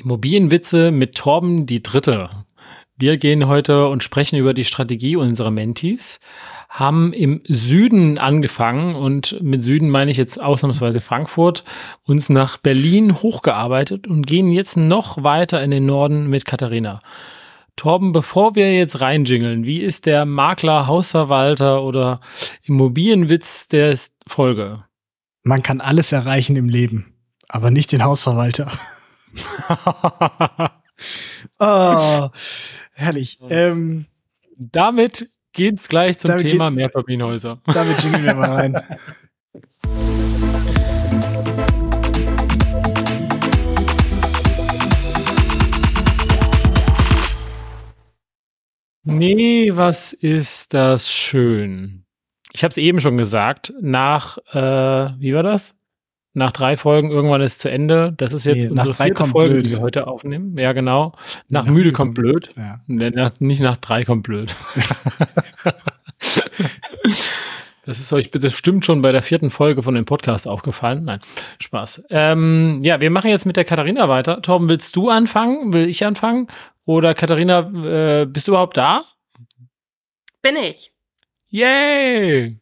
Immobilienwitze mit Torben die Dritte. Wir gehen heute und sprechen über die Strategie unserer Mentis, haben im Süden angefangen und mit Süden meine ich jetzt ausnahmsweise Frankfurt, uns nach Berlin hochgearbeitet und gehen jetzt noch weiter in den Norden mit Katharina. Torben, bevor wir jetzt reinjingeln, wie ist der Makler, Hausverwalter oder Immobilienwitz der Folge? Man kann alles erreichen im Leben, aber nicht den Hausverwalter. oh, herrlich. Ähm, damit geht's gleich zum Thema Mehrfamilienhäuser. Damit jingeln wir mal rein. Nee, was ist das schön. Ich habe es eben schon gesagt, nach, äh, wie war das? Nach drei Folgen, irgendwann ist zu Ende. Das ist jetzt nee, unsere vierte Folge, blöd. die wir heute aufnehmen. Ja, genau. Nach, nach müde kommt blöd. Ja. nicht nach drei kommt blöd. Das ist euch bestimmt schon bei der vierten Folge von dem Podcast aufgefallen. Nein, Spaß. Ähm, ja, wir machen jetzt mit der Katharina weiter. Torben, willst du anfangen? Will ich anfangen? Oder Katharina, äh, bist du überhaupt da? Bin ich. Yay!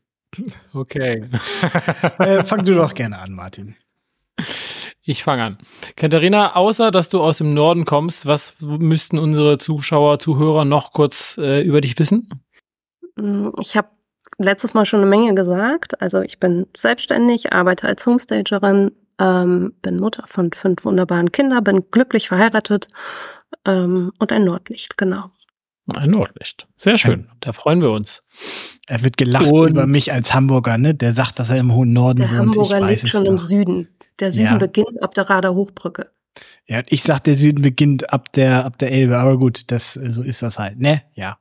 Okay. äh, fang du doch gerne an, Martin. Ich fange an. Katharina, außer dass du aus dem Norden kommst, was müssten unsere Zuschauer, Zuhörer noch kurz äh, über dich wissen? Mm, ich habe letztes Mal schon eine Menge gesagt. Also ich bin selbstständig, arbeite als Homestagerin, ähm, bin Mutter von fünf wunderbaren Kindern, bin glücklich verheiratet ähm, und ein Nordlicht, genau. Ein Nordlicht. Sehr schön. Da freuen wir uns. Er wird gelacht und über mich als Hamburger, ne? Der sagt, dass er im hohen Norden der wohnt. Der Hamburger liegt schon doch. im Süden. Der Süden ja. beginnt ab der Rader Hochbrücke. Ja, ich sag, der Süden beginnt ab der, ab der Elbe, aber gut, das, so ist das halt, ne? Ja.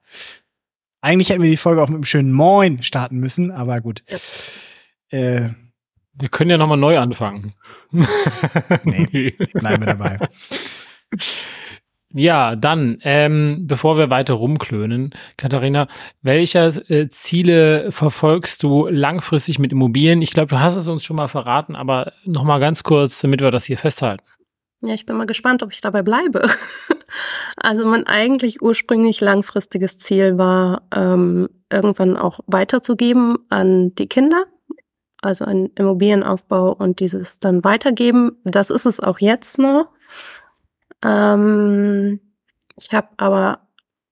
Eigentlich hätten wir die Folge auch mit einem schönen Moin starten müssen, aber gut. Ja. Äh, wir können ja nochmal neu anfangen. nee, bleiben wir dabei. Ja, dann, ähm, bevor wir weiter rumklönen, Katharina, welche äh, Ziele verfolgst du langfristig mit Immobilien? Ich glaube, du hast es uns schon mal verraten, aber nochmal ganz kurz, damit wir das hier festhalten. Ja, ich bin mal gespannt, ob ich dabei bleibe. also mein eigentlich ursprünglich langfristiges Ziel war, ähm, irgendwann auch weiterzugeben an die Kinder, also ein Immobilienaufbau und dieses dann weitergeben. Das ist es auch jetzt noch. Ähm, ich habe aber,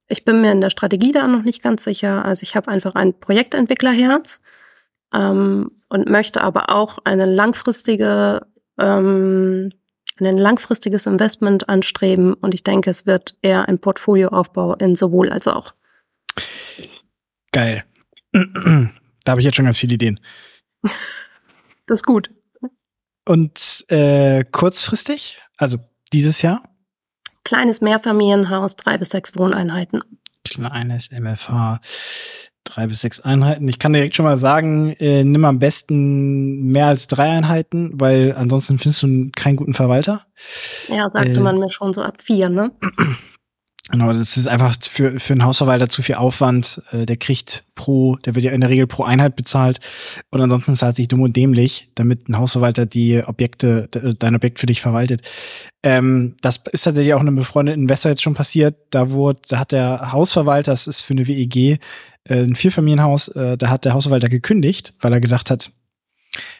ich bin mir in der Strategie da noch nicht ganz sicher. Also ich habe einfach ein Projektentwicklerherz ähm, und möchte aber auch eine langfristige, ähm, ein langfristiges Investment anstreben. Und ich denke, es wird eher ein Portfolioaufbau in sowohl als auch. Geil. Da habe ich jetzt schon ganz viele Ideen. Das ist gut. Und äh, kurzfristig, also dieses Jahr? Kleines Mehrfamilienhaus, drei bis sechs Wohneinheiten. Kleines MFH, drei bis sechs Einheiten. Ich kann direkt schon mal sagen, äh, nimm am besten mehr als drei Einheiten, weil ansonsten findest du keinen guten Verwalter. Ja, sagte äh, man mir schon so ab vier, ne? Genau, das ist einfach für, für einen Hausverwalter zu viel Aufwand. Äh, der kriegt pro, der wird ja in der Regel pro Einheit bezahlt. Und ansonsten zahlt sich dumm und dämlich, damit ein Hausverwalter die Objekte, dein Objekt für dich verwaltet. Ähm, das ist tatsächlich auch einem befreundeten Investor jetzt schon passiert. Da wurde, da hat der Hausverwalter, das ist für eine WEG, äh, ein Vierfamilienhaus, äh, da hat der Hausverwalter gekündigt, weil er gesagt hat,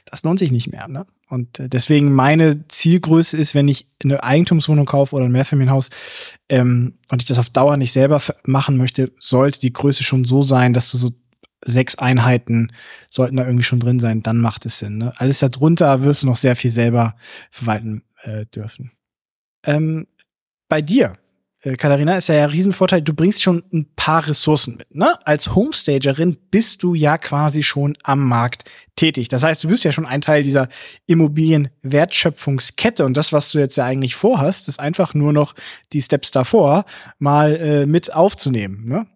das lohnt sich nicht mehr. Ne? Und äh, deswegen meine Zielgröße ist, wenn ich eine Eigentumswohnung kaufe oder ein Mehrfamilienhaus ähm, und ich das auf Dauer nicht selber machen möchte, sollte die Größe schon so sein, dass du so sechs Einheiten sollten da irgendwie schon drin sein, dann macht es Sinn. Ne? Alles darunter wirst du noch sehr viel selber verwalten äh, dürfen. Ähm, bei dir, Katharina, ist ja ein Riesenvorteil, du bringst schon ein paar Ressourcen mit. Ne? Als Homestagerin bist du ja quasi schon am Markt tätig. Das heißt, du bist ja schon ein Teil dieser Immobilienwertschöpfungskette und das, was du jetzt ja eigentlich vorhast, ist einfach nur noch die Steps davor mal äh, mit aufzunehmen. Ne?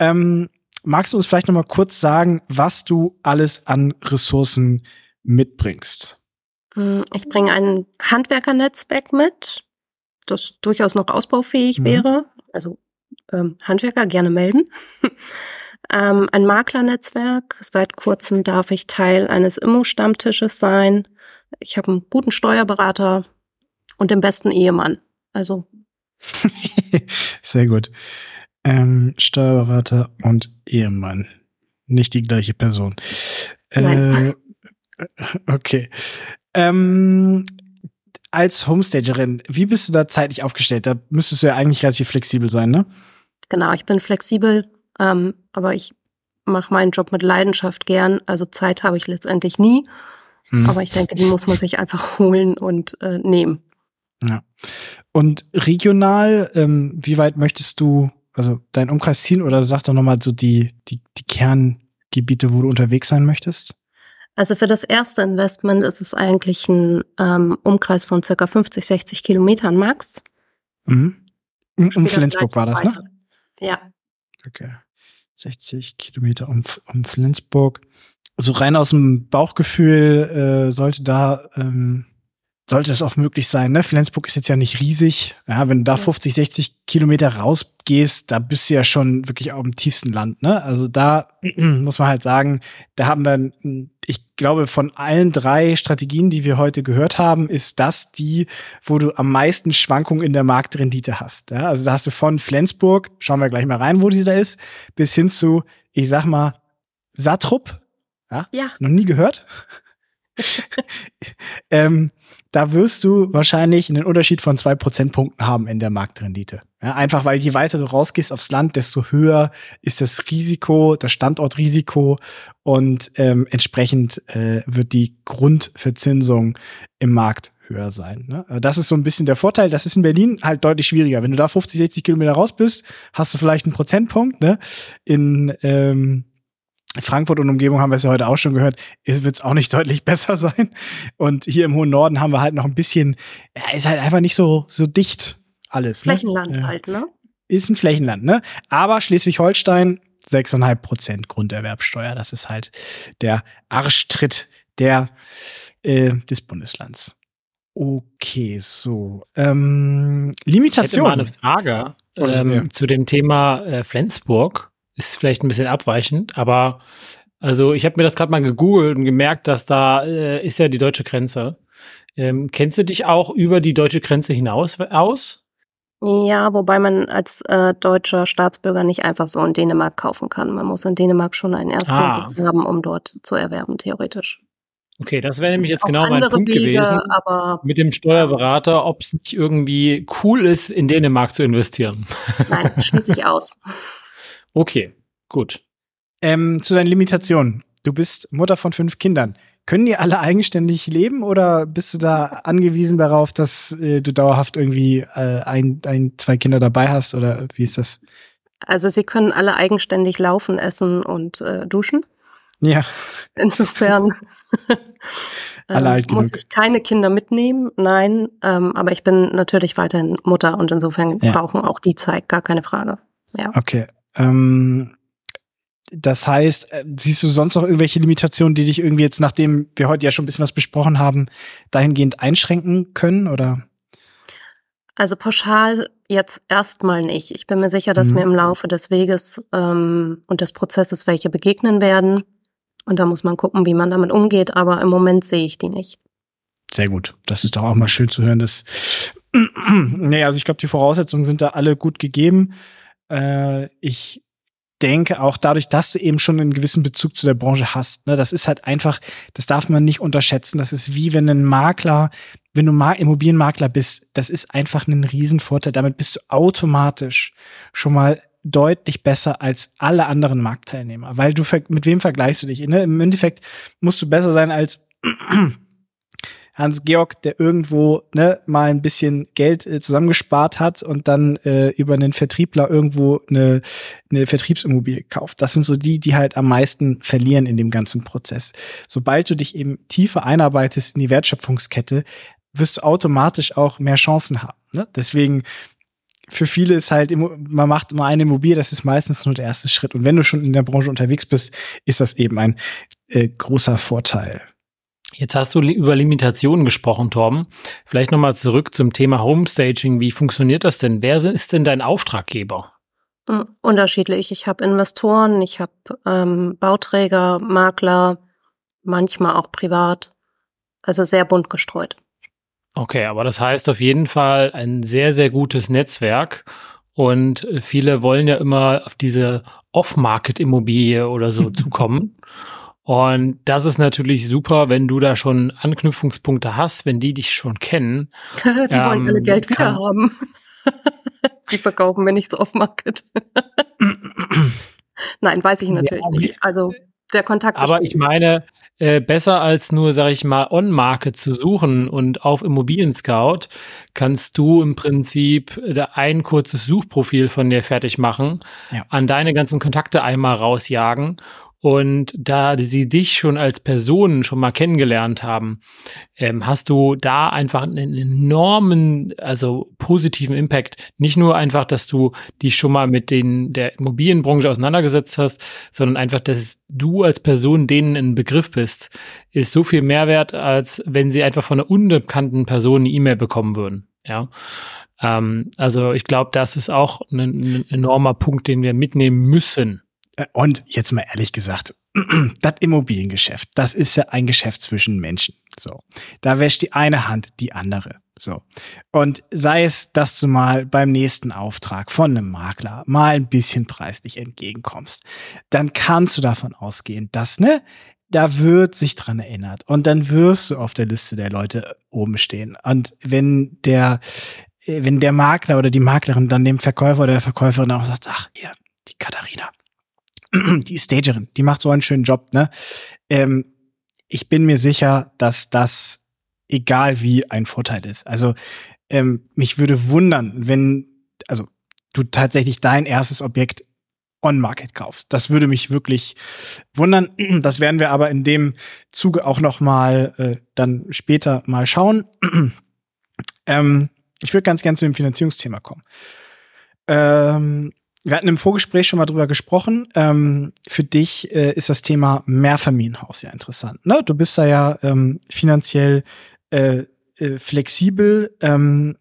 Ähm, magst du uns vielleicht noch mal kurz sagen, was du alles an Ressourcen mitbringst? Hm, ich bringe ein Handwerkernetzwerk mit, das durchaus noch ausbaufähig mhm. wäre. Also ähm, Handwerker gerne melden. ähm, ein Maklernetzwerk. Seit kurzem darf ich Teil eines Immo-Stammtisches sein. Ich habe einen guten Steuerberater und den besten Ehemann. Also. Sehr gut. Ähm, Steuerberater und Ehemann. Nicht die gleiche Person. Nein. Äh, okay. Ähm, als Homestagerin, wie bist du da zeitlich aufgestellt? Da müsstest du ja eigentlich relativ flexibel sein, ne? Genau, ich bin flexibel, ähm, aber ich mache meinen Job mit Leidenschaft gern. Also Zeit habe ich letztendlich nie. Mhm. Aber ich denke, die muss man sich einfach holen und äh, nehmen. Ja. Und regional, ähm, wie weit möchtest du, also dein Umkreis ziehen oder sag doch nochmal so die, die, die Kerngebiete, wo du unterwegs sein möchtest? Also für das erste Investment ist es eigentlich ein ähm, Umkreis von circa 50, 60 Kilometern max. Mhm. Um, um Flensburg war das, ne? weiter. ne? Ja. Okay. 60 Kilometer um, um Flensburg. So rein aus dem Bauchgefühl äh, sollte da ähm, sollte es auch möglich sein. Ne? Flensburg ist jetzt ja nicht riesig. Ja, wenn du da 50, 60 Kilometer rausgehst, da bist du ja schon wirklich auf dem tiefsten Land. Ne? Also da muss man halt sagen, da haben wir, ich glaube, von allen drei Strategien, die wir heute gehört haben, ist das die, wo du am meisten Schwankungen in der Marktrendite hast. Ja? Also da hast du von Flensburg, schauen wir gleich mal rein, wo die da ist, bis hin zu, ich sag mal, Sattrup. Ja? ja. Noch nie gehört. ähm, da wirst du wahrscheinlich einen Unterschied von zwei Prozentpunkten haben in der Marktrendite. Ja, einfach weil je weiter du rausgehst aufs Land, desto höher ist das Risiko, das Standortrisiko und ähm, entsprechend äh, wird die Grundverzinsung im Markt höher sein. Ne? Das ist so ein bisschen der Vorteil. Das ist in Berlin halt deutlich schwieriger. Wenn du da 50, 60 Kilometer raus bist, hast du vielleicht einen Prozentpunkt. Ne? In ähm, Frankfurt und Umgebung haben wir es ja heute auch schon gehört, wird es auch nicht deutlich besser sein. Und hier im hohen Norden haben wir halt noch ein bisschen, ja, ist halt einfach nicht so, so dicht alles. Ne? Flächenland ne? halt, ne? Ist ein Flächenland, ne? Aber Schleswig-Holstein 6,5 Prozent Grunderwerbsteuer. Das ist halt der Arschtritt der, äh, des Bundeslands. Okay, so. Ähm, Limitation. Ich hätte mal eine Frage ähm, ja. zu dem Thema äh, Flensburg ist vielleicht ein bisschen abweichend, aber also ich habe mir das gerade mal gegoogelt und gemerkt, dass da äh, ist ja die deutsche Grenze. Ähm, kennst du dich auch über die deutsche Grenze hinaus aus? Ja, wobei man als äh, deutscher Staatsbürger nicht einfach so in Dänemark kaufen kann. Man muss in Dänemark schon einen Erstwohnsitz ah. haben, um dort zu erwerben, theoretisch. Okay, das wäre nämlich jetzt genau mein Punkt Wege, gewesen mit dem Steuerberater, ob es nicht irgendwie cool ist, in Dänemark zu investieren. Nein, schließe ich aus. Okay, gut. Ähm, zu deinen Limitationen. Du bist Mutter von fünf Kindern. Können die alle eigenständig leben oder bist du da angewiesen darauf, dass äh, du dauerhaft irgendwie äh, ein, ein, zwei Kinder dabei hast oder wie ist das? Also sie können alle eigenständig laufen, essen und äh, duschen. Ja. Insofern alle alt muss ich keine Kinder mitnehmen, nein, ähm, aber ich bin natürlich weiterhin Mutter und insofern ja. brauchen auch die Zeit, gar keine Frage. Ja. Okay, ähm, das heißt, äh, siehst du sonst noch irgendwelche Limitationen, die dich irgendwie jetzt, nachdem wir heute ja schon ein bisschen was besprochen haben, dahingehend einschränken können oder? Also pauschal jetzt erstmal nicht. Ich bin mir sicher, dass mhm. mir im Laufe des Weges ähm, und des Prozesses welche begegnen werden. Und da muss man gucken, wie man damit umgeht. Aber im Moment sehe ich die nicht. Sehr gut. Das ist doch auch mal schön zu hören, dass, nee, also ich glaube, die Voraussetzungen sind da alle gut gegeben. Äh, ich denke auch dadurch, dass du eben schon einen gewissen Bezug zu der Branche hast. Ne, das ist halt einfach, das darf man nicht unterschätzen. Das ist wie wenn ein Makler, wenn du Immobilienmakler bist, das ist einfach ein Riesenvorteil. Damit bist du automatisch schon mal deutlich besser als alle anderen Marktteilnehmer, weil du mit wem vergleichst du dich? Ne? Im Endeffekt musst du besser sein als Hans-Georg, der irgendwo ne, mal ein bisschen Geld äh, zusammengespart hat und dann äh, über einen Vertriebler irgendwo eine, eine Vertriebsimmobilie kauft. Das sind so die, die halt am meisten verlieren in dem ganzen Prozess. Sobald du dich eben tiefer einarbeitest in die Wertschöpfungskette, wirst du automatisch auch mehr Chancen haben. Ne? Deswegen für viele ist halt, man macht immer eine Immobilie, das ist meistens nur der erste Schritt. Und wenn du schon in der Branche unterwegs bist, ist das eben ein äh, großer Vorteil. Jetzt hast du über Limitationen gesprochen, Torben. Vielleicht nochmal zurück zum Thema Homestaging. Wie funktioniert das denn? Wer ist denn dein Auftraggeber? Hm, unterschiedlich. Ich habe Investoren, ich habe ähm, Bauträger, Makler, manchmal auch privat. Also sehr bunt gestreut. Okay, aber das heißt auf jeden Fall ein sehr, sehr gutes Netzwerk. Und viele wollen ja immer auf diese Off-Market-Immobilie oder so zukommen. Und das ist natürlich super, wenn du da schon Anknüpfungspunkte hast, wenn die dich schon kennen. die ähm, wollen alle Geld wieder haben. die verkaufen mir nichts Off-Market. Nein, weiß ich natürlich ja, nicht. Also der Kontakt. Aber ich meine, äh, besser als nur, sag ich mal, on-market zu suchen und auf Immobilien Scout kannst du im Prinzip ein kurzes Suchprofil von dir fertig machen, ja. an deine ganzen Kontakte einmal rausjagen und da sie dich schon als Person schon mal kennengelernt haben, ähm, hast du da einfach einen enormen, also positiven Impact. Nicht nur einfach, dass du dich schon mal mit den der Immobilienbranche auseinandergesetzt hast, sondern einfach, dass du als Person denen ein Begriff bist, ist so viel Mehrwert, als wenn sie einfach von einer unbekannten Person eine E-Mail bekommen würden. Ja. Ähm, also ich glaube, das ist auch ein, ein enormer Punkt, den wir mitnehmen müssen und jetzt mal ehrlich gesagt, das Immobiliengeschäft, das ist ja ein Geschäft zwischen Menschen. So. Da wäscht die eine Hand die andere. So. Und sei es, dass du mal beim nächsten Auftrag von einem Makler mal ein bisschen preislich entgegenkommst, dann kannst du davon ausgehen, dass, ne, da wird sich dran erinnert und dann wirst du auf der Liste der Leute oben stehen. Und wenn der, äh, wenn der Makler oder die Maklerin dann dem Verkäufer oder der Verkäuferin auch sagt, ach, ihr, die Katharina, die ist Stagerin, die macht so einen schönen Job, ne? Ähm, ich bin mir sicher, dass das egal wie ein Vorteil ist. Also ähm, mich würde wundern, wenn also du tatsächlich dein erstes Objekt on Market kaufst. Das würde mich wirklich wundern. Das werden wir aber in dem Zuge auch noch mal äh, dann später mal schauen. ähm, ich würde ganz gern zu dem Finanzierungsthema kommen. Ähm, wir hatten im Vorgespräch schon mal drüber gesprochen. Ähm, für dich äh, ist das Thema Mehrfamilienhaus ja interessant. Ne? Du bist da ja ähm, finanziell äh, äh, flexibel. Ähm,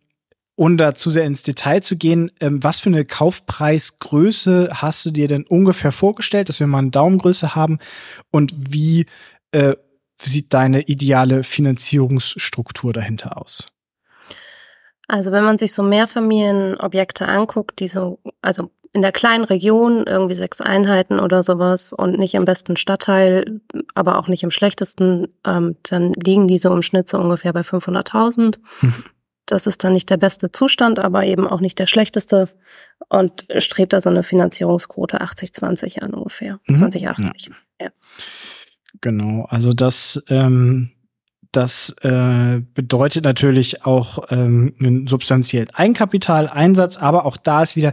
ohne da zu sehr ins Detail zu gehen, ähm, was für eine Kaufpreisgröße hast du dir denn ungefähr vorgestellt, dass wir mal eine Daumengröße haben? Und wie äh, sieht deine ideale Finanzierungsstruktur dahinter aus? Also wenn man sich so Mehrfamilienobjekte anguckt, die so, also in der kleinen Region irgendwie sechs Einheiten oder sowas und nicht im besten Stadtteil, aber auch nicht im schlechtesten, ähm, dann liegen die so im Schnitt so ungefähr bei 500.000. Mhm. Das ist dann nicht der beste Zustand, aber eben auch nicht der schlechteste und strebt da so eine Finanzierungsquote 80-20 an ungefähr. Mhm. 2080. Ja. ja. Genau, also das, ähm, das äh, bedeutet natürlich auch ähm, einen substanziellen Eigenkapitaleinsatz, aber auch da ist wieder,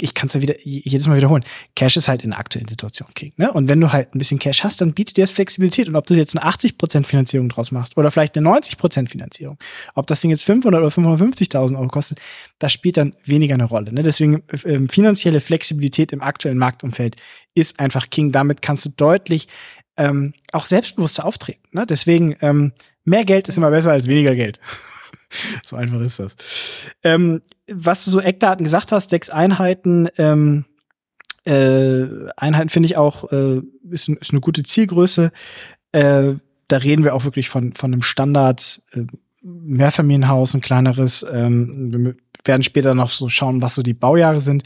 ich kann es ja wieder jedes Mal wiederholen. Cash ist halt in der aktuellen Situation King. Ne? Und wenn du halt ein bisschen Cash hast, dann bietet dir das Flexibilität. Und ob du jetzt eine 80% Finanzierung draus machst oder vielleicht eine 90% Finanzierung, ob das Ding jetzt 500 oder 550.000 Euro kostet, das spielt dann weniger eine Rolle. Ne? Deswegen äh, finanzielle Flexibilität im aktuellen Marktumfeld ist einfach King. Damit kannst du deutlich ähm, auch selbstbewusster auftreten. Ne? Deswegen ähm, mehr Geld ist immer besser als weniger Geld. so einfach ist das. Ähm, was du so Eckdaten gesagt hast, sechs Einheiten, ähm, äh, Einheiten finde ich auch, äh, ist, ist eine gute Zielgröße. Äh, da reden wir auch wirklich von, von einem Standard äh, Mehrfamilienhaus, ein kleineres. Ähm, wir werden später noch so schauen, was so die Baujahre sind.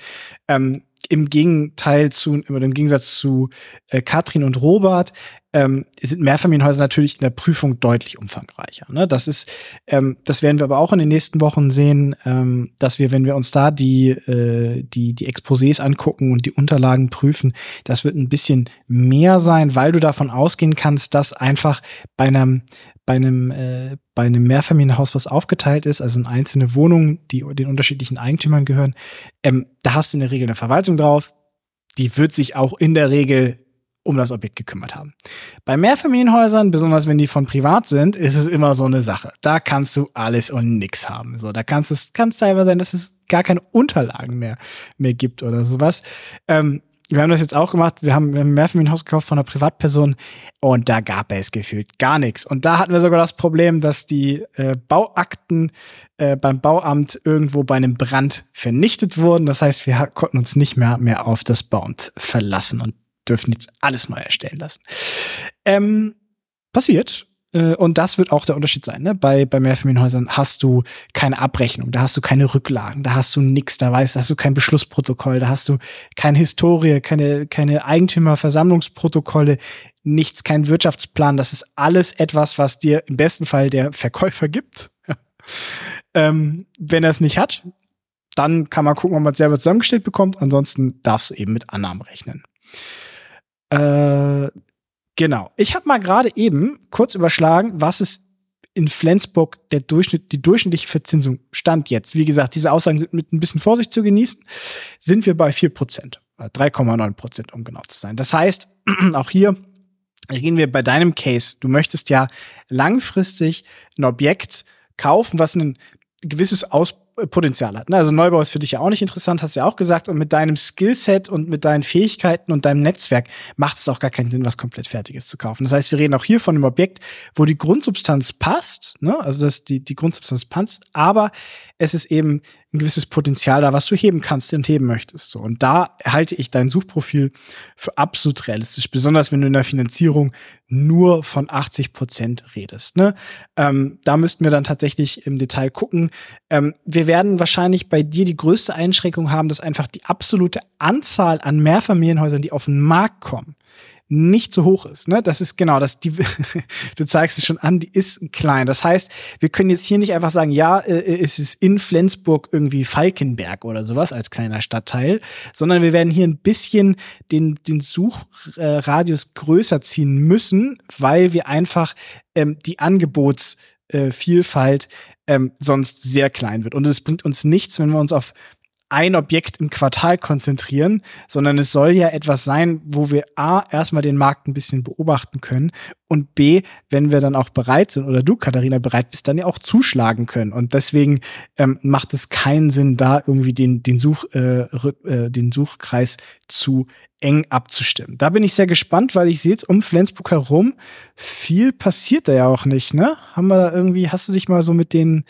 Ähm, Im Gegenteil zu, im Gegensatz zu äh, Katrin und Robert ähm, sind Mehrfamilienhäuser natürlich in der Prüfung deutlich umfangreicher. Ne? Das ist, ähm, das werden wir aber auch in den nächsten Wochen sehen, ähm, dass wir, wenn wir uns da die äh, die die Exposés angucken und die Unterlagen prüfen, das wird ein bisschen mehr sein, weil du davon ausgehen kannst, dass einfach bei einem bei einem äh, bei einem Mehrfamilienhaus, was aufgeteilt ist, also in einzelne Wohnungen, die den unterschiedlichen Eigentümern gehören, ähm, da hast du in der Regel eine Verwaltung drauf. Die wird sich auch in der Regel um das Objekt gekümmert haben. Bei Mehrfamilienhäusern, besonders wenn die von privat sind, ist es immer so eine Sache. Da kannst du alles und nix haben. So, da kannst es kann teilweise sein, dass es gar keine Unterlagen mehr mehr gibt oder sowas. Ähm, wir haben das jetzt auch gemacht. Wir haben, wir haben ein Mehrfamilienhaus gekauft von einer Privatperson und da gab es gefühlt gar nichts. Und da hatten wir sogar das Problem, dass die äh, Bauakten äh, beim Bauamt irgendwo bei einem Brand vernichtet wurden. Das heißt, wir konnten uns nicht mehr mehr auf das Bauamt verlassen. Und dürfen jetzt alles neu erstellen lassen. Ähm, passiert. Äh, und das wird auch der Unterschied sein. Ne? Bei, bei Mehrfamilienhäusern hast du keine Abrechnung, da hast du keine Rücklagen, da hast du nichts, da weißt, hast du kein Beschlussprotokoll, da hast du keine Historie, keine, keine Eigentümerversammlungsprotokolle, nichts, kein Wirtschaftsplan. Das ist alles etwas, was dir im besten Fall der Verkäufer gibt. ähm, wenn er es nicht hat, dann kann man gucken, ob man es selber zusammengestellt bekommt. Ansonsten darfst du eben mit Annahmen rechnen. Äh, genau. Ich habe mal gerade eben kurz überschlagen, was ist in Flensburg der Durchschnitt, die durchschnittliche Verzinsung stand jetzt. Wie gesagt, diese Aussagen sind mit ein bisschen Vorsicht zu genießen. Sind wir bei 4 Prozent. 3,9 Prozent, um genau zu sein. Das heißt, auch hier reden wir bei deinem Case. Du möchtest ja langfristig ein Objekt kaufen, was ein gewisses Aus Potenzial hat. Ne? Also Neubau ist für dich ja auch nicht interessant, hast du ja auch gesagt. Und mit deinem Skillset und mit deinen Fähigkeiten und deinem Netzwerk macht es auch gar keinen Sinn, was komplett Fertiges zu kaufen. Das heißt, wir reden auch hier von einem Objekt, wo die Grundsubstanz passt, ne? also dass die, die Grundsubstanz passt, aber es ist eben ein gewisses Potenzial da, was du heben kannst und heben möchtest. So. Und da halte ich dein Suchprofil für absolut realistisch, besonders wenn du in der Finanzierung nur von 80 Prozent redest. Ne? Ähm, da müssten wir dann tatsächlich im Detail gucken. Ähm, wir werden wahrscheinlich bei dir die größte Einschränkung haben, dass einfach die absolute Anzahl an Mehrfamilienhäusern, die auf den Markt kommen, nicht so hoch ist. Ne? Das ist genau das. Die, du zeigst es schon an, die ist klein. Das heißt, wir können jetzt hier nicht einfach sagen, ja, äh, äh, es ist in Flensburg irgendwie Falkenberg oder sowas als kleiner Stadtteil, sondern wir werden hier ein bisschen den, den Suchradius größer ziehen müssen, weil wir einfach ähm, die Angebotsvielfalt äh, ähm, sonst sehr klein wird. Und es bringt uns nichts, wenn wir uns auf ein Objekt im Quartal konzentrieren, sondern es soll ja etwas sein, wo wir A, erstmal den Markt ein bisschen beobachten können und B, wenn wir dann auch bereit sind oder du, Katharina, bereit bist, dann ja auch zuschlagen können. Und deswegen ähm, macht es keinen Sinn, da irgendwie den, den, Such, äh, äh, den Suchkreis zu eng abzustimmen. Da bin ich sehr gespannt, weil ich sehe jetzt um Flensburg herum, viel passiert da ja auch nicht, ne? Haben wir da irgendwie, hast du dich mal so mit den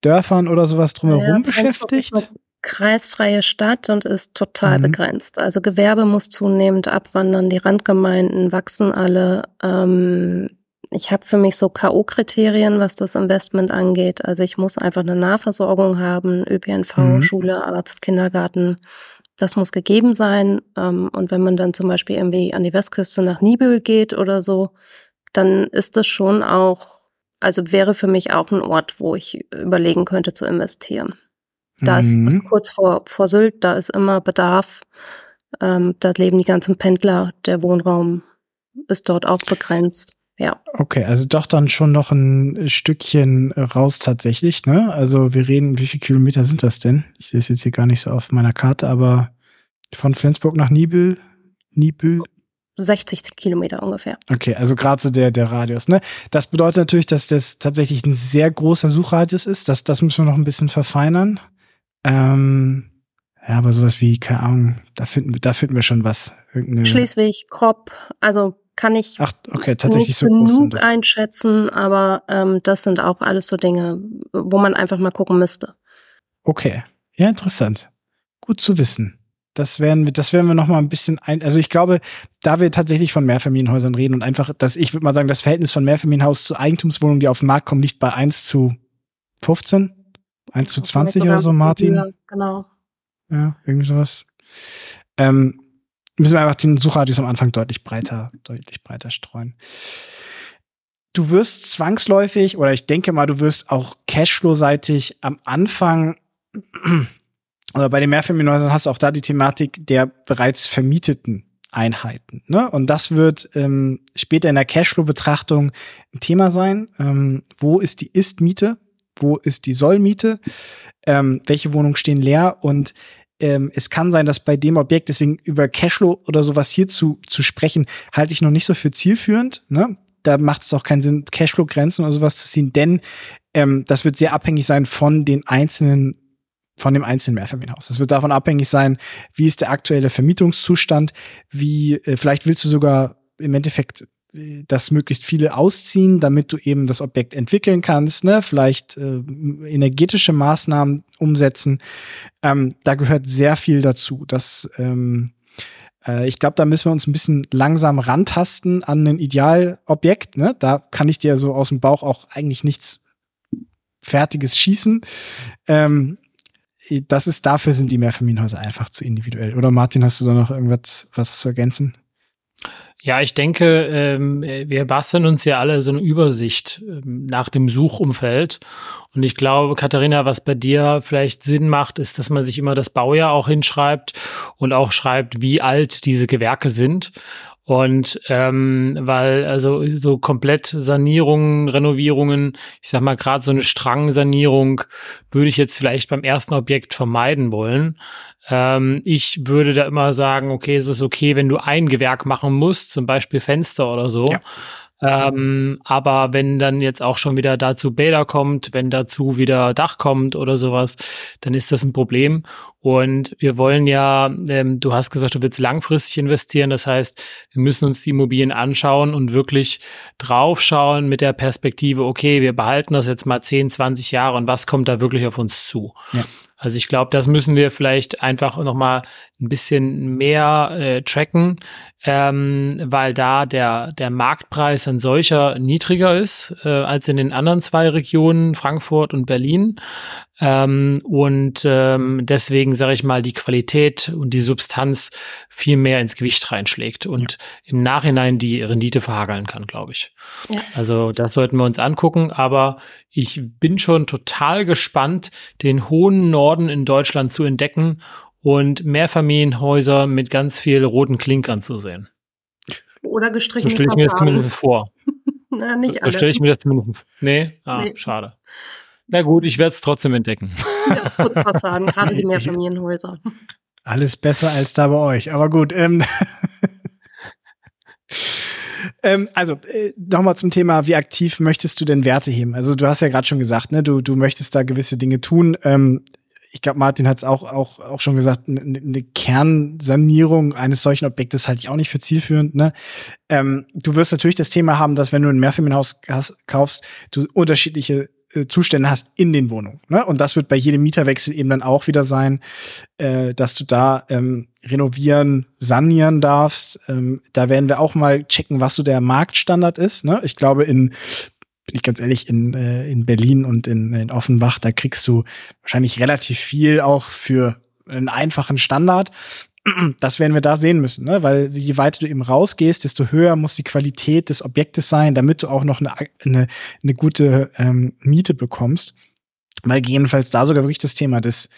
Dörfern oder sowas drumherum ja, beschäftigt? Kreisfreie Stadt und ist total mhm. begrenzt. Also Gewerbe muss zunehmend abwandern, die Randgemeinden wachsen alle. Ähm, ich habe für mich so K.O.-Kriterien, was das Investment angeht. Also ich muss einfach eine Nahversorgung haben, ÖPNV, mhm. Schule, Arzt, Kindergarten. Das muss gegeben sein. Ähm, und wenn man dann zum Beispiel irgendwie an die Westküste nach Nibel geht oder so, dann ist das schon auch, also wäre für mich auch ein Ort, wo ich überlegen könnte zu investieren. Da mhm. ist, ist, kurz vor, vor Sylt, da ist immer Bedarf. Ähm, da leben die ganzen Pendler. Der Wohnraum ist dort auch begrenzt. Ja. Okay, also doch dann schon noch ein Stückchen raus tatsächlich, ne? Also wir reden, wie viele Kilometer sind das denn? Ich sehe es jetzt hier gar nicht so auf meiner Karte, aber von Flensburg nach Nibel, Nibel. 60 Kilometer ungefähr. Okay, also gerade so der, der Radius, ne? Das bedeutet natürlich, dass das tatsächlich ein sehr großer Suchradius ist. Das, das müssen wir noch ein bisschen verfeinern. Ähm, ja, aber sowas wie, keine Ahnung, da finden, da finden wir schon was. Irgendeine Schleswig, Kropp, also kann ich Ach, okay, tatsächlich nicht so genug einschätzen, aber ähm, das sind auch alles so Dinge, wo man einfach mal gucken müsste. Okay, ja, interessant. Gut zu wissen. Das werden wir, das werden wir noch mal ein bisschen ein, also ich glaube, da wir tatsächlich von Mehrfamilienhäusern reden und einfach, dass ich würde mal sagen, das Verhältnis von Mehrfamilienhaus zu Eigentumswohnungen, die auf den Markt kommen, liegt bei 1 zu 15. 1 zu 20 oder so, Martin? Genau. Ja, irgendwie sowas. Ähm, müssen wir einfach den Suchradius am Anfang deutlich breiter, deutlich breiter streuen. Du wirst zwangsläufig, oder ich denke mal, du wirst auch Cashflow-seitig am Anfang oder bei den Mehrfamilienhäusern hast du auch da die Thematik der bereits vermieteten Einheiten. Ne? Und das wird ähm, später in der Cashflow-Betrachtung ein Thema sein. Ähm, wo ist die Ist-Miete? Wo ist die Sollmiete, ähm, welche Wohnungen stehen leer und ähm, es kann sein, dass bei dem Objekt, deswegen über Cashflow oder sowas hier zu, zu sprechen, halte ich noch nicht so für zielführend. Ne? Da macht es auch keinen Sinn, Cashflow-Grenzen oder sowas zu ziehen, denn ähm, das wird sehr abhängig sein von den einzelnen von dem einzelnen Mehrfamilienhaus. Das wird davon abhängig sein, wie ist der aktuelle Vermietungszustand, wie äh, vielleicht willst du sogar im Endeffekt dass möglichst viele ausziehen, damit du eben das Objekt entwickeln kannst, ne? vielleicht äh, energetische Maßnahmen umsetzen. Ähm, da gehört sehr viel dazu. Das ähm, Äh, ich glaube, da müssen wir uns ein bisschen langsam rantasten an ein Idealobjekt. Ne? Da kann ich dir so aus dem Bauch auch eigentlich nichts Fertiges schießen. Ähm, das ist dafür sind die Mehrfamilienhäuser einfach zu individuell. Oder Martin, hast du da noch irgendwas was zu ergänzen? Ja, ich denke, ähm, wir basteln uns ja alle so eine Übersicht ähm, nach dem Suchumfeld. Und ich glaube, Katharina, was bei dir vielleicht Sinn macht, ist, dass man sich immer das Baujahr auch hinschreibt und auch schreibt, wie alt diese Gewerke sind. Und ähm, weil also so komplett Sanierungen, Renovierungen, ich sag mal gerade so eine Strangsanierung würde ich jetzt vielleicht beim ersten Objekt vermeiden wollen. Ähm, ich würde da immer sagen, okay, es ist okay, wenn du ein Gewerk machen musst, zum Beispiel Fenster oder so. Ja. Ähm, aber wenn dann jetzt auch schon wieder dazu Bäder kommt, wenn dazu wieder Dach kommt oder sowas, dann ist das ein Problem. Und wir wollen ja, ähm, du hast gesagt, du willst langfristig investieren. Das heißt, wir müssen uns die Immobilien anschauen und wirklich draufschauen mit der Perspektive, okay, wir behalten das jetzt mal 10, 20 Jahre und was kommt da wirklich auf uns zu? Ja. Also ich glaube, das müssen wir vielleicht einfach noch mal ein bisschen mehr äh, tracken, ähm, weil da der der Marktpreis ein solcher niedriger ist äh, als in den anderen zwei Regionen Frankfurt und Berlin. Ähm, und ähm, deswegen sage ich mal, die Qualität und die Substanz viel mehr ins Gewicht reinschlägt und ja. im Nachhinein die Rendite verhageln kann, glaube ich. Ja. Also das sollten wir uns angucken. Aber ich bin schon total gespannt, den hohen Norden in Deutschland zu entdecken und Mehrfamilienhäuser mit ganz viel roten Klinkern zu sehen. Oder gestrichen. So stelle ich mir das zumindest vor. Na, nicht alle. So stelle ich mir das zumindest. vor. Nee? Ah, nee. schade. Na gut, ich werde es trotzdem entdecken. Ja, Putzfassaden, gerade die Mehrfamilienhäuser. Alles besser als da bei euch. Aber gut. Ähm, ähm, also äh, nochmal zum Thema, wie aktiv möchtest du denn Werte heben? Also du hast ja gerade schon gesagt, ne, du, du möchtest da gewisse Dinge tun. Ähm, ich glaube, Martin hat es auch, auch, auch schon gesagt, eine, eine Kernsanierung eines solchen Objektes halte ich auch nicht für zielführend. Ne? Ähm, du wirst natürlich das Thema haben, dass wenn du ein Mehrfamilienhaus kaufst, du unterschiedliche äh, Zustände hast in den Wohnungen. Ne? Und das wird bei jedem Mieterwechsel eben dann auch wieder sein, äh, dass du da ähm, renovieren, sanieren darfst. Ähm, da werden wir auch mal checken, was so der Marktstandard ist. Ne? Ich glaube, in bin ich ganz ehrlich, in, äh, in Berlin und in, in Offenbach, da kriegst du wahrscheinlich relativ viel auch für einen einfachen Standard das werden wir da sehen müssen, ne? weil je weiter du eben rausgehst, desto höher muss die Qualität des Objektes sein, damit du auch noch eine, eine, eine gute ähm, Miete bekommst. Weil jedenfalls da sogar wirklich das Thema des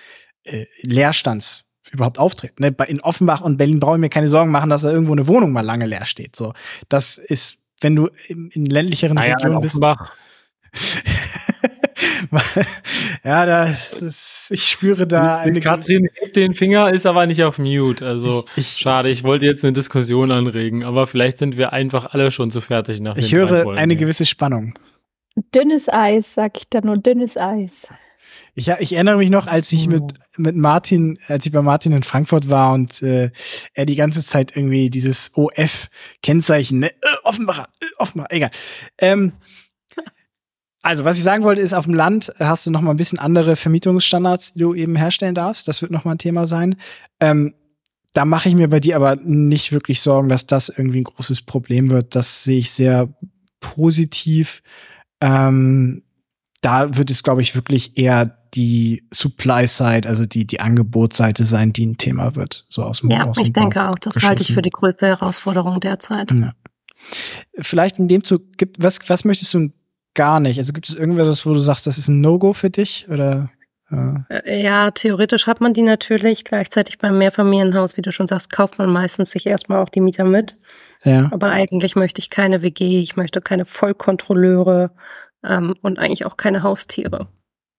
äh, Leerstands überhaupt auftritt. Ne? In Offenbach und Berlin brauche ich mir keine Sorgen machen, dass da irgendwo eine Wohnung mal lange leer steht. So, das ist, wenn du in, in ländlicheren naja, Regionen bist. Ja, das ist, ich spüre da eine. Katrin hebt den Finger, ist aber nicht auf Mute. Also ich, ich, schade, ich wollte jetzt eine Diskussion anregen, aber vielleicht sind wir einfach alle schon zu fertig nach Ich höre eine gewisse Spannung. Dünnes Eis, sag ich da nur, dünnes Eis. Ich, ich erinnere mich noch, als ich mit, mit Martin, als ich bei Martin in Frankfurt war und äh, er die ganze Zeit irgendwie dieses OF-Kennzeichen, ne? Äh, Offenbacher, äh, Offenbacher, egal. Ähm, also, was ich sagen wollte, ist, auf dem Land hast du noch mal ein bisschen andere Vermietungsstandards, die du eben herstellen darfst. Das wird noch mal ein Thema sein. Ähm, da mache ich mir bei dir aber nicht wirklich Sorgen, dass das irgendwie ein großes Problem wird. Das sehe ich sehr positiv. Ähm, da wird es, glaube ich, wirklich eher die Supply-Side, also die, die Angebotsseite sein, die ein Thema wird. So aus dem Ja, aus ich denke auch. Das halte ich für die größte Herausforderung derzeit. Ja. Vielleicht in dem Zug, gibt, was, was möchtest du gar nicht? Also gibt es irgendwas, wo du sagst, das ist ein No-Go für dich? Oder? Äh? Ja, theoretisch hat man die natürlich. Gleichzeitig beim Mehrfamilienhaus, wie du schon sagst, kauft man meistens sich erstmal auch die Mieter mit. Ja. Aber eigentlich möchte ich keine WG, ich möchte keine Vollkontrolleure ähm, und eigentlich auch keine Haustiere.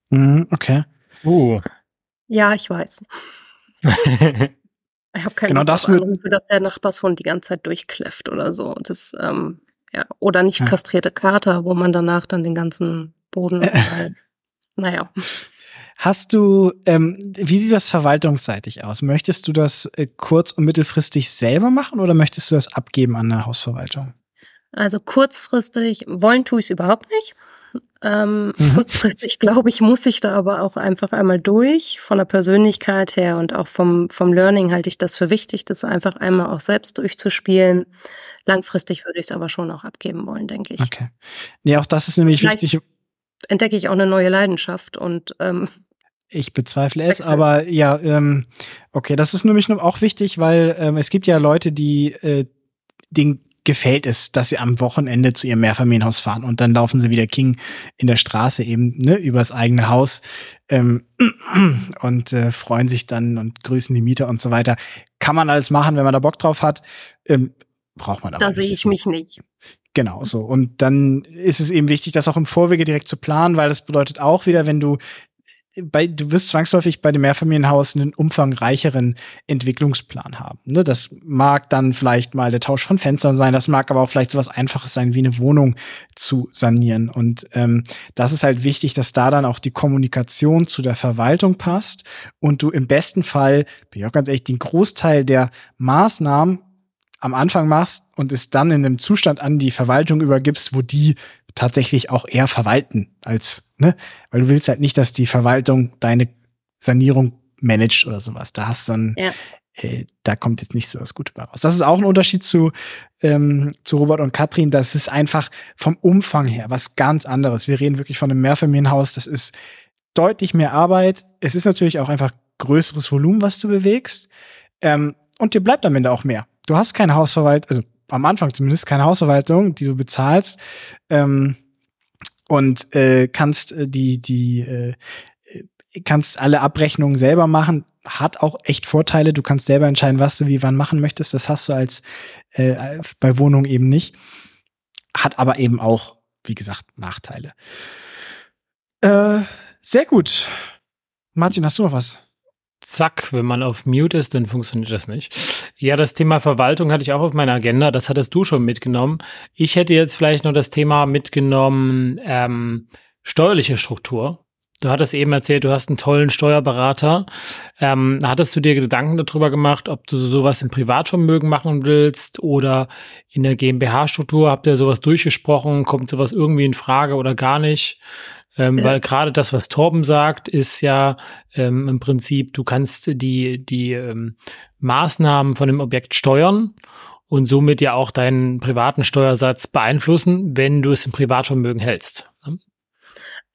Mhm, okay. Uh. Ja, ich weiß. ich habe keine genau Lust das wird dass der Nachbarshund die ganze Zeit durchkläfft oder so. Das ähm, ja, oder nicht kastrierte Kater, wo man danach dann den ganzen Boden, äh. naja. Hast du, ähm, wie sieht das verwaltungsseitig aus? Möchtest du das äh, kurz- und mittelfristig selber machen oder möchtest du das abgeben an eine Hausverwaltung? Also kurzfristig wollen tue ich es überhaupt nicht. Ähm, mhm. Ich glaube, ich muss sich da aber auch einfach einmal durch. Von der Persönlichkeit her und auch vom, vom Learning halte ich das für wichtig, das einfach einmal auch selbst durchzuspielen. Langfristig würde ich es aber schon auch abgeben wollen, denke ich. Okay. Nee, auch das ist nämlich Vielleicht wichtig. Entdecke ich auch eine neue Leidenschaft und ähm, ich bezweifle es, aber ja, ähm, okay, das ist nämlich auch wichtig, weil ähm, es gibt ja Leute, die äh, den gefällt es, dass sie am Wochenende zu ihrem Mehrfamilienhaus fahren und dann laufen sie wieder King in der Straße eben ne, übers eigene Haus ähm, und äh, freuen sich dann und grüßen die Mieter und so weiter. Kann man alles machen, wenn man da Bock drauf hat. Ähm, braucht man aber. Da sehe ich mich nicht. Genau so. Und dann ist es eben wichtig, das auch im Vorwege direkt zu planen, weil das bedeutet auch wieder, wenn du bei, du wirst zwangsläufig bei dem Mehrfamilienhaus einen umfangreicheren Entwicklungsplan haben. Ne? Das mag dann vielleicht mal der Tausch von Fenstern sein, das mag aber auch vielleicht so was Einfaches sein, wie eine Wohnung zu sanieren. Und ähm, das ist halt wichtig, dass da dann auch die Kommunikation zu der Verwaltung passt und du im besten Fall, bin ich auch ganz ehrlich, den Großteil der Maßnahmen am Anfang machst und es dann in einem Zustand an die Verwaltung übergibst, wo die tatsächlich auch eher verwalten als, ne? Weil du willst halt nicht, dass die Verwaltung deine Sanierung managt oder sowas. Da hast du dann, ja. äh, da kommt jetzt nicht so das Gute bei raus. Das ist auch ein Unterschied zu, ähm, zu Robert und Katrin. Das ist einfach vom Umfang her was ganz anderes. Wir reden wirklich von einem Mehrfamilienhaus. Das ist deutlich mehr Arbeit. Es ist natürlich auch einfach größeres Volumen, was du bewegst. Ähm, und dir bleibt am Ende auch mehr. Du hast keine Hausverwaltung, also am Anfang zumindest keine Hausverwaltung, die du bezahlst ähm, und äh, kannst äh, die die äh, kannst alle Abrechnungen selber machen. Hat auch echt Vorteile. Du kannst selber entscheiden, was du wie wann machen möchtest. Das hast du als äh, bei Wohnungen eben nicht. Hat aber eben auch, wie gesagt, Nachteile. Äh, sehr gut. Martin, hast du noch was? Zack, wenn man auf Mute ist, dann funktioniert das nicht. Ja, das Thema Verwaltung hatte ich auch auf meiner Agenda, das hattest du schon mitgenommen. Ich hätte jetzt vielleicht noch das Thema mitgenommen, ähm, steuerliche Struktur. Du hattest eben erzählt, du hast einen tollen Steuerberater. Ähm, hattest du dir Gedanken darüber gemacht, ob du sowas im Privatvermögen machen willst oder in der GmbH-Struktur? Habt ihr sowas durchgesprochen? Kommt sowas irgendwie in Frage oder gar nicht? Ähm, ja. Weil gerade das, was Torben sagt, ist ja ähm, im Prinzip, du kannst die, die ähm, Maßnahmen von dem Objekt steuern und somit ja auch deinen privaten Steuersatz beeinflussen, wenn du es im Privatvermögen hältst.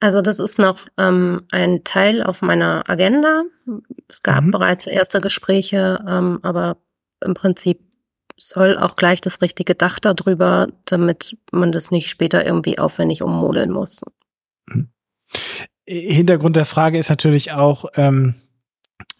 Also das ist noch ähm, ein Teil auf meiner Agenda. Es gab mhm. bereits erste Gespräche, ähm, aber im Prinzip soll auch gleich das richtige Dach darüber, damit man das nicht später irgendwie aufwendig ummodeln muss. Mhm. Hintergrund der Frage ist natürlich auch, ähm,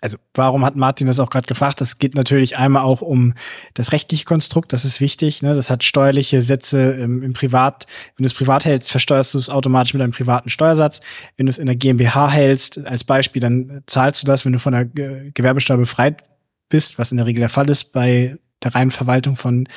also warum hat Martin das auch gerade gefragt? Das geht natürlich einmal auch um das rechtliche Konstrukt, das ist wichtig. Ne? Das hat steuerliche Sätze ähm, im Privat. Wenn du es privat hältst, versteuerst du es automatisch mit einem privaten Steuersatz. Wenn du es in der GmbH hältst, als Beispiel, dann zahlst du das, wenn du von der Gewerbesteuer befreit bist, was in der Regel der Fall ist bei der reinen Verwaltung von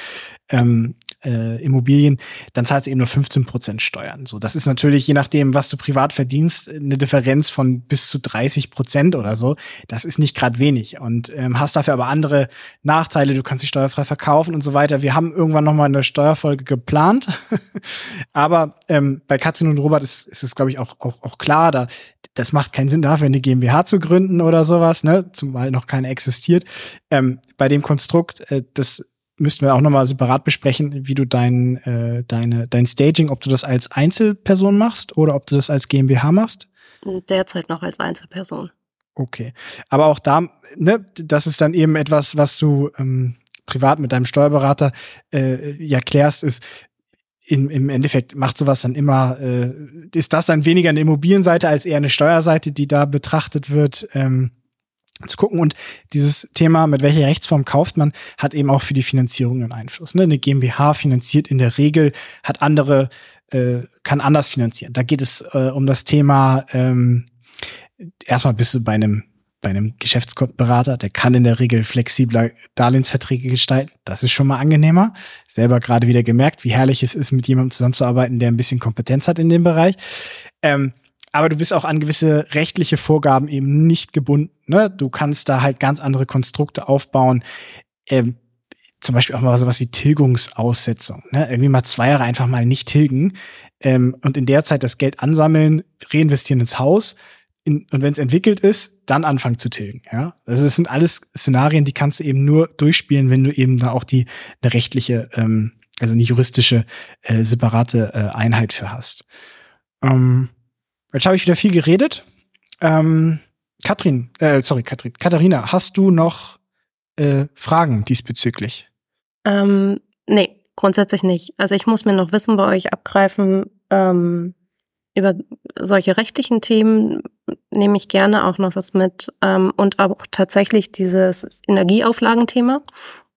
ähm, äh, Immobilien, dann zahlst du eben nur 15 Prozent Steuern. So, das ist natürlich, je nachdem, was du privat verdienst, eine Differenz von bis zu 30 Prozent oder so. Das ist nicht gerade wenig und ähm, hast dafür aber andere Nachteile. Du kannst dich steuerfrei verkaufen und so weiter. Wir haben irgendwann noch mal eine Steuerfolge geplant, aber ähm, bei Katrin und Robert ist, ist es, glaube ich, auch, auch, auch klar, da das macht keinen Sinn dafür, eine GmbH zu gründen oder sowas, ne, zumal noch keine existiert. Ähm, bei dem Konstrukt, äh, das müssten wir auch nochmal separat besprechen, wie du dein, äh, deine, dein Staging, ob du das als Einzelperson machst oder ob du das als GmbH machst? Derzeit noch als Einzelperson. Okay. Aber auch da, ne, das ist dann eben etwas, was du ähm, privat mit deinem Steuerberater äh, ja klärst, ist, in, im Endeffekt macht sowas dann immer, äh, ist das dann weniger eine Immobilienseite als eher eine Steuerseite, die da betrachtet wird. Ähm, zu gucken. Und dieses Thema, mit welcher Rechtsform kauft man, hat eben auch für die Finanzierung einen Einfluss. Ne? Eine GmbH finanziert in der Regel, hat andere, äh, kann anders finanzieren. Da geht es äh, um das Thema, ähm, erstmal bist du bei einem bei einem Geschäftsberater, der kann in der Regel flexibler Darlehensverträge gestalten. Das ist schon mal angenehmer. Selber gerade wieder gemerkt, wie herrlich es ist, mit jemandem zusammenzuarbeiten, der ein bisschen Kompetenz hat in dem Bereich. Ähm, aber du bist auch an gewisse rechtliche Vorgaben eben nicht gebunden. Ne? Du kannst da halt ganz andere Konstrukte aufbauen. Ähm, zum Beispiel auch mal sowas wie Tilgungsaussetzung. Ne? Irgendwie mal zwei Jahre einfach mal nicht tilgen ähm, und in der Zeit das Geld ansammeln, reinvestieren ins Haus in, und wenn es entwickelt ist, dann anfangen zu tilgen. Ja, also das sind alles Szenarien, die kannst du eben nur durchspielen, wenn du eben da auch die eine rechtliche, ähm, also eine juristische äh, separate äh, Einheit für hast. Ähm, jetzt habe ich wieder viel geredet. Ähm, Katrin, äh, sorry, Katrin, Katharina, hast du noch äh, Fragen diesbezüglich? Ähm, nee, grundsätzlich nicht. Also ich muss mir noch Wissen bei euch abgreifen. Ähm, über solche rechtlichen Themen nehme ich gerne auch noch was mit. Ähm, und auch tatsächlich dieses Energieauflagenthema,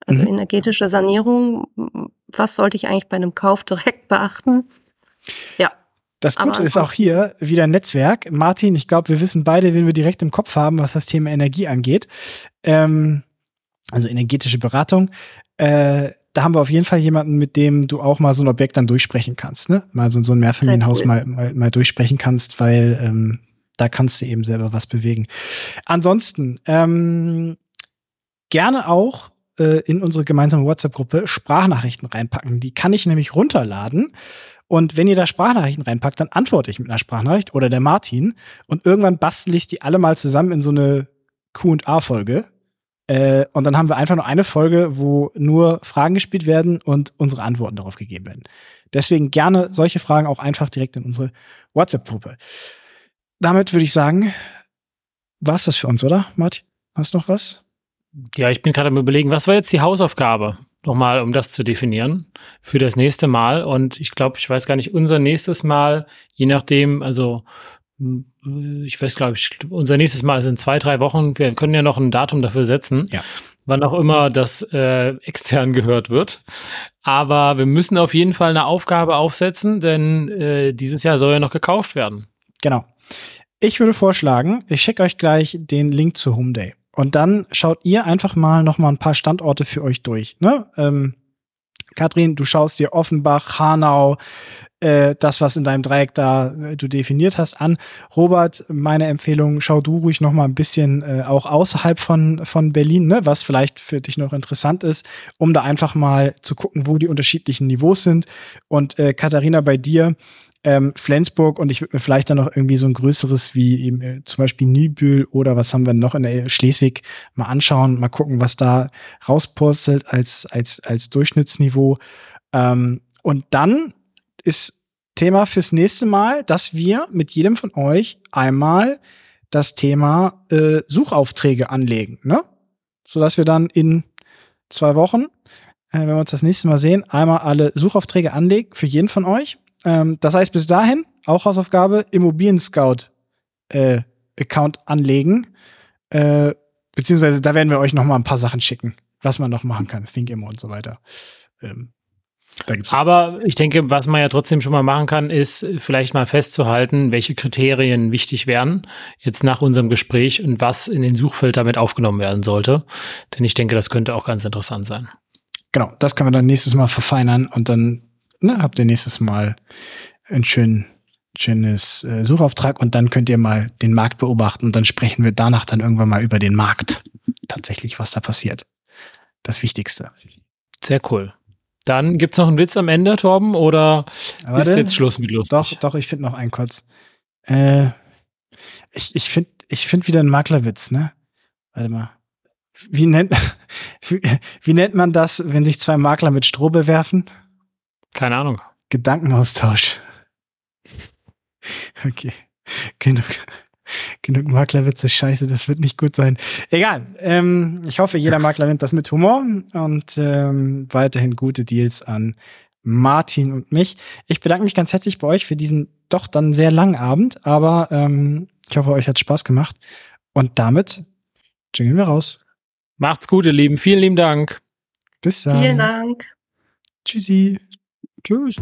also mhm. energetische Sanierung. Was sollte ich eigentlich bei einem Kauf direkt beachten? Ja. Das Gute ist auch hier wieder ein Netzwerk. Martin, ich glaube, wir wissen beide, wen wir direkt im Kopf haben, was das Thema Energie angeht. Ähm, also energetische Beratung. Äh, da haben wir auf jeden Fall jemanden, mit dem du auch mal so ein Objekt dann durchsprechen kannst, ne? Mal so, so ein Mehrfamilienhaus mal, mal, mal durchsprechen kannst, weil ähm, da kannst du eben selber was bewegen. Ansonsten, ähm, gerne auch äh, in unsere gemeinsame WhatsApp-Gruppe Sprachnachrichten reinpacken. Die kann ich nämlich runterladen. Und wenn ihr da Sprachnachrichten reinpackt, dann antworte ich mit einer Sprachnachricht oder der Martin. Und irgendwann bastel ich die alle mal zusammen in so eine Q&A-Folge äh, und dann haben wir einfach nur eine Folge, wo nur Fragen gespielt werden und unsere Antworten darauf gegeben werden. Deswegen gerne solche Fragen auch einfach direkt in unsere WhatsApp-Gruppe. Damit würde ich sagen, war's das für uns, oder, Martin? Hast du noch was? Ja, ich bin gerade am überlegen, was war jetzt die Hausaufgabe? Nochmal, um das zu definieren für das nächste Mal. Und ich glaube, ich weiß gar nicht, unser nächstes Mal, je nachdem, also ich weiß, glaube ich, unser nächstes Mal ist in zwei, drei Wochen. Wir können ja noch ein Datum dafür setzen, ja. wann auch immer das äh, extern gehört wird. Aber wir müssen auf jeden Fall eine Aufgabe aufsetzen, denn äh, dieses Jahr soll ja noch gekauft werden. Genau. Ich würde vorschlagen, ich schicke euch gleich den Link zu Home Day. Und dann schaut ihr einfach mal noch mal ein paar Standorte für euch durch. Ne? Ähm, Kathrin, du schaust dir Offenbach, Hanau, äh, das, was in deinem Dreieck da äh, du definiert hast, an. Robert, meine Empfehlung, schau du ruhig noch mal ein bisschen äh, auch außerhalb von, von Berlin, ne, was vielleicht für dich noch interessant ist, um da einfach mal zu gucken, wo die unterschiedlichen Niveaus sind. Und äh, Katharina, bei dir, ähm, Flensburg und ich würde mir vielleicht dann noch irgendwie so ein größeres wie eben äh, zum Beispiel Nibül oder was haben wir noch in der Schleswig mal anschauen, mal gucken, was da rauspurzelt als, als, als Durchschnittsniveau. Ähm, und dann ist Thema fürs nächste Mal, dass wir mit jedem von euch einmal das Thema äh, Suchaufträge anlegen, ne? Sodass wir dann in zwei Wochen, äh, wenn wir uns das nächste Mal sehen, einmal alle Suchaufträge anlegen für jeden von euch. Ähm, das heißt, bis dahin, auch Hausaufgabe, Immobilien Scout äh, anlegen. Äh, beziehungsweise da werden wir euch noch mal ein paar Sachen schicken, was man noch machen kann, Think Immo und so weiter. Ähm, aber ich denke, was man ja trotzdem schon mal machen kann, ist vielleicht mal festzuhalten, welche Kriterien wichtig wären jetzt nach unserem Gespräch und was in den Suchfeld damit aufgenommen werden sollte. Denn ich denke, das könnte auch ganz interessant sein. Genau, das können wir dann nächstes Mal verfeinern und dann ne, habt ihr nächstes Mal ein schön, schönes äh, Suchauftrag und dann könnt ihr mal den Markt beobachten und dann sprechen wir danach dann irgendwann mal über den Markt. Tatsächlich, was da passiert. Das Wichtigste. Sehr cool. Dann gibt's noch einen Witz am Ende, Torben, oder Warte, ist jetzt Schluss mit lustig? Doch, doch, ich finde noch einen kurz. Äh, ich ich finde ich find wieder einen Maklerwitz, ne? Warte mal. Wie nennt, wie, wie nennt man das, wenn sich zwei Makler mit Stroh bewerfen? Keine Ahnung. Gedankenaustausch. Okay. Genug. Genug Maklerwitze, scheiße, das wird nicht gut sein. Egal. Ähm, ich hoffe, jeder Makler nimmt das mit Humor und ähm, weiterhin gute Deals an Martin und mich. Ich bedanke mich ganz herzlich bei euch für diesen doch dann sehr langen Abend, aber ähm, ich hoffe, euch hat Spaß gemacht. Und damit jingeln wir raus. Macht's gut, ihr Lieben. Vielen lieben Dank. Bis dann. Vielen Dank. Tschüssi. Tschüss.